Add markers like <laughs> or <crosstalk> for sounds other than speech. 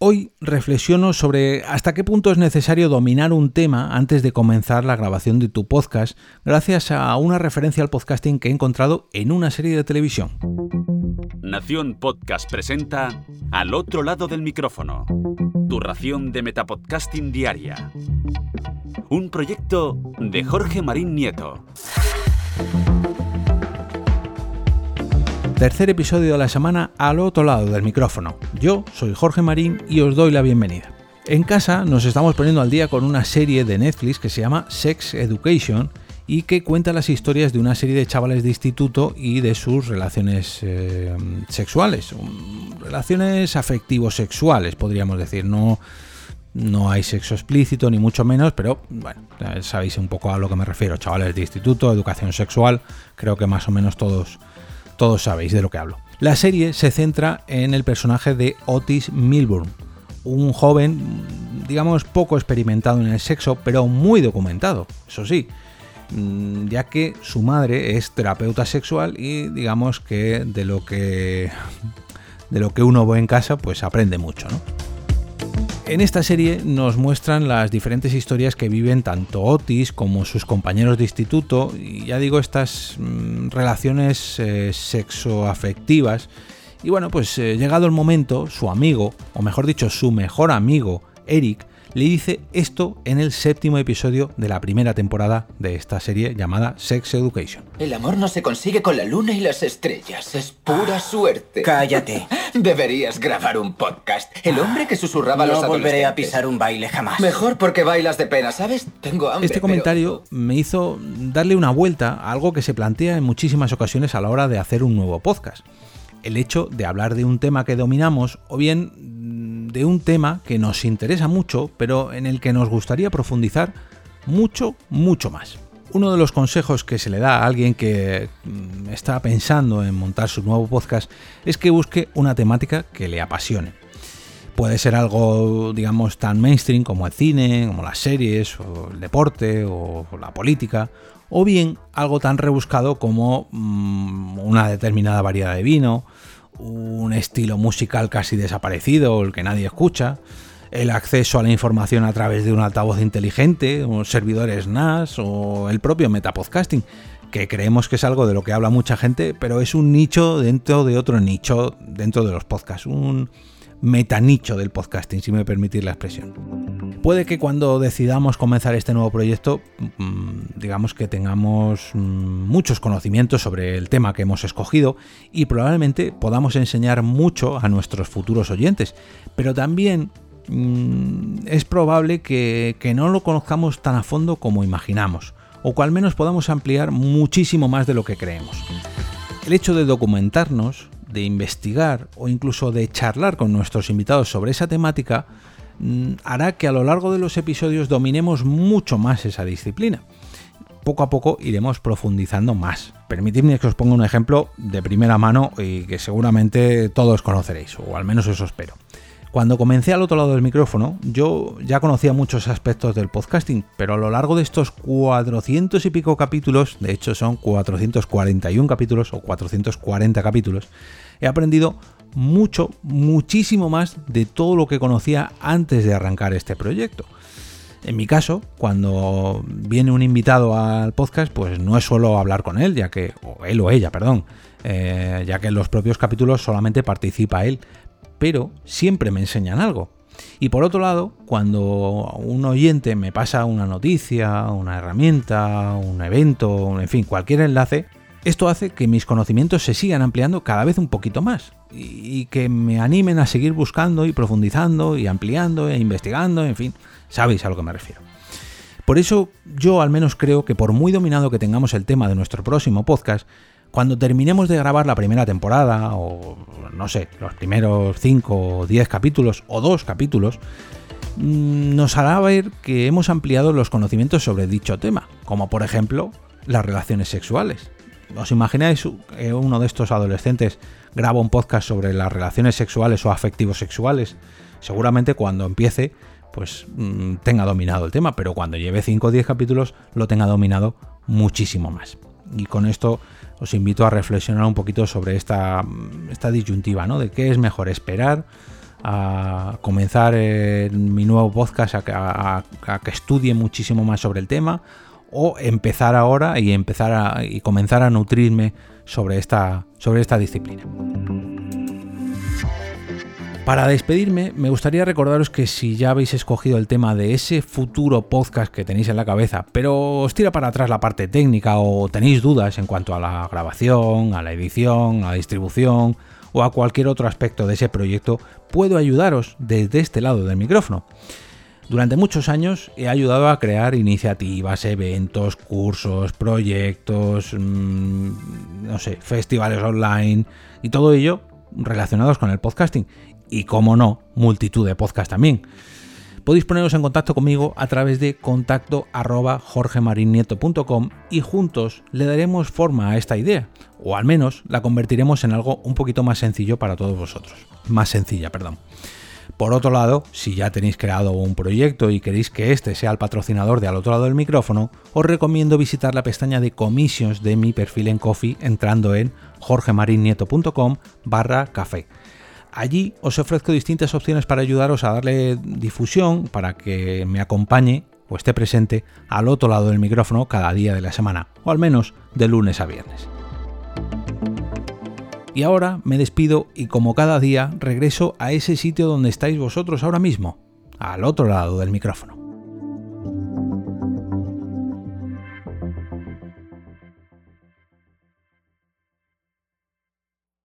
Hoy reflexiono sobre hasta qué punto es necesario dominar un tema antes de comenzar la grabación de tu podcast, gracias a una referencia al podcasting que he encontrado en una serie de televisión. Nación Podcast presenta Al otro lado del micrófono, tu ración de Metapodcasting Diaria. Un proyecto de Jorge Marín Nieto. Tercer episodio de la semana al otro lado del micrófono. Yo soy Jorge Marín y os doy la bienvenida. En casa nos estamos poniendo al día con una serie de Netflix que se llama Sex Education y que cuenta las historias de una serie de chavales de instituto y de sus relaciones eh, sexuales. Relaciones afectivo-sexuales, podríamos decir. No, no hay sexo explícito, ni mucho menos, pero bueno, sabéis un poco a lo que me refiero. Chavales de instituto, educación sexual, creo que más o menos todos todos sabéis de lo que hablo. La serie se centra en el personaje de Otis Milburn, un joven, digamos, poco experimentado en el sexo, pero muy documentado, eso sí, mm, ya que su madre es terapeuta sexual y digamos que de lo que de lo que uno ve en casa, pues aprende mucho, ¿no? En esta serie nos muestran las diferentes historias que viven tanto Otis como sus compañeros de instituto, y ya digo, estas mm, relaciones eh, sexoafectivas. Y bueno, pues eh, llegado el momento, su amigo, o mejor dicho, su mejor amigo, Eric, le dice esto en el séptimo episodio de la primera temporada de esta serie llamada Sex Education. El amor no se consigue con la luna y las estrellas, es pura ah, suerte. Cállate. <laughs> Deberías grabar un podcast. El hombre que susurraba no los No volveré a pisar un baile jamás. Mejor porque bailas de pena, ¿sabes? Tengo hambre. Este comentario me hizo darle una vuelta a algo que se plantea en muchísimas ocasiones a la hora de hacer un nuevo podcast. El hecho de hablar de un tema que dominamos o bien de un tema que nos interesa mucho, pero en el que nos gustaría profundizar mucho, mucho más. Uno de los consejos que se le da a alguien que mm, está pensando en montar su nuevo podcast es que busque una temática que le apasione. Puede ser algo, digamos, tan mainstream como el cine, como las series, o el deporte, o la política, o bien algo tan rebuscado como mm, una determinada variedad de vino, un estilo musical casi desaparecido, el que nadie escucha, el acceso a la información a través de un altavoz inteligente, unos servidores NAS o el propio metapodcasting, que creemos que es algo de lo que habla mucha gente, pero es un nicho dentro de otro nicho dentro de los podcasts, un metanicho del podcasting, si me permitís la expresión. Puede que cuando decidamos comenzar este nuevo proyecto, mm, digamos que tengamos mm, muchos conocimientos sobre el tema que hemos escogido y probablemente podamos enseñar mucho a nuestros futuros oyentes, pero también mm, es probable que, que no lo conozcamos tan a fondo como imaginamos, o que al menos podamos ampliar muchísimo más de lo que creemos. El hecho de documentarnos, de investigar o incluso de charlar con nuestros invitados sobre esa temática Mm, hará que a lo largo de los episodios dominemos mucho más esa disciplina. Poco a poco iremos profundizando más. Permitidme que os ponga un ejemplo de primera mano y que seguramente todos conoceréis, o al menos eso espero. Cuando comencé al otro lado del micrófono, yo ya conocía muchos aspectos del podcasting, pero a lo largo de estos 400 y pico capítulos, de hecho son 441 capítulos o 440 capítulos, he aprendido mucho, muchísimo más de todo lo que conocía antes de arrancar este proyecto. En mi caso, cuando viene un invitado al podcast, pues no es solo hablar con él, ya que, o él o ella, perdón, eh, ya que en los propios capítulos solamente participa él, pero siempre me enseñan algo. Y por otro lado, cuando un oyente me pasa una noticia, una herramienta, un evento, en fin, cualquier enlace, esto hace que mis conocimientos se sigan ampliando cada vez un poquito más y que me animen a seguir buscando y profundizando y ampliando e investigando, en fin, sabéis a lo que me refiero. Por eso yo al menos creo que por muy dominado que tengamos el tema de nuestro próximo podcast, cuando terminemos de grabar la primera temporada, o no sé, los primeros 5 o 10 capítulos, o 2 capítulos, mm, nos hará ver que hemos ampliado los conocimientos sobre dicho tema, como por ejemplo las relaciones sexuales. ¿Os imagináis que uno de estos adolescentes graba un podcast sobre las relaciones sexuales o afectivos sexuales? Seguramente cuando empiece, pues mm, tenga dominado el tema, pero cuando lleve 5 o 10 capítulos lo tenga dominado muchísimo más. Y con esto os invito a reflexionar un poquito sobre esta, esta disyuntiva, ¿no? De qué es mejor esperar a comenzar mi nuevo podcast, a, que estudie muchísimo más sobre el tema, o empezar ahora y empezar a, y comenzar a nutrirme sobre esta, sobre esta disciplina. Para despedirme, me gustaría recordaros que si ya habéis escogido el tema de ese futuro podcast que tenéis en la cabeza, pero os tira para atrás la parte técnica o tenéis dudas en cuanto a la grabación, a la edición, a la distribución o a cualquier otro aspecto de ese proyecto, puedo ayudaros desde este lado del micrófono. Durante muchos años he ayudado a crear iniciativas, eventos, cursos, proyectos, mm, no sé, festivales online y todo ello relacionados con el podcasting y, como no, multitud de podcasts también. Podéis poneros en contacto conmigo a través de contacto arroba jorgemarinieto.com y juntos le daremos forma a esta idea, o al menos la convertiremos en algo un poquito más sencillo para todos vosotros. Más sencilla, perdón. Por otro lado, si ya tenéis creado un proyecto y queréis que este sea el patrocinador de al otro lado del micrófono, os recomiendo visitar la pestaña de commissions de mi perfil en Coffee entrando en jorgemarinieto.com barra café. Allí os ofrezco distintas opciones para ayudaros a darle difusión, para que me acompañe o esté presente al otro lado del micrófono cada día de la semana, o al menos de lunes a viernes. Y ahora me despido y como cada día regreso a ese sitio donde estáis vosotros ahora mismo, al otro lado del micrófono.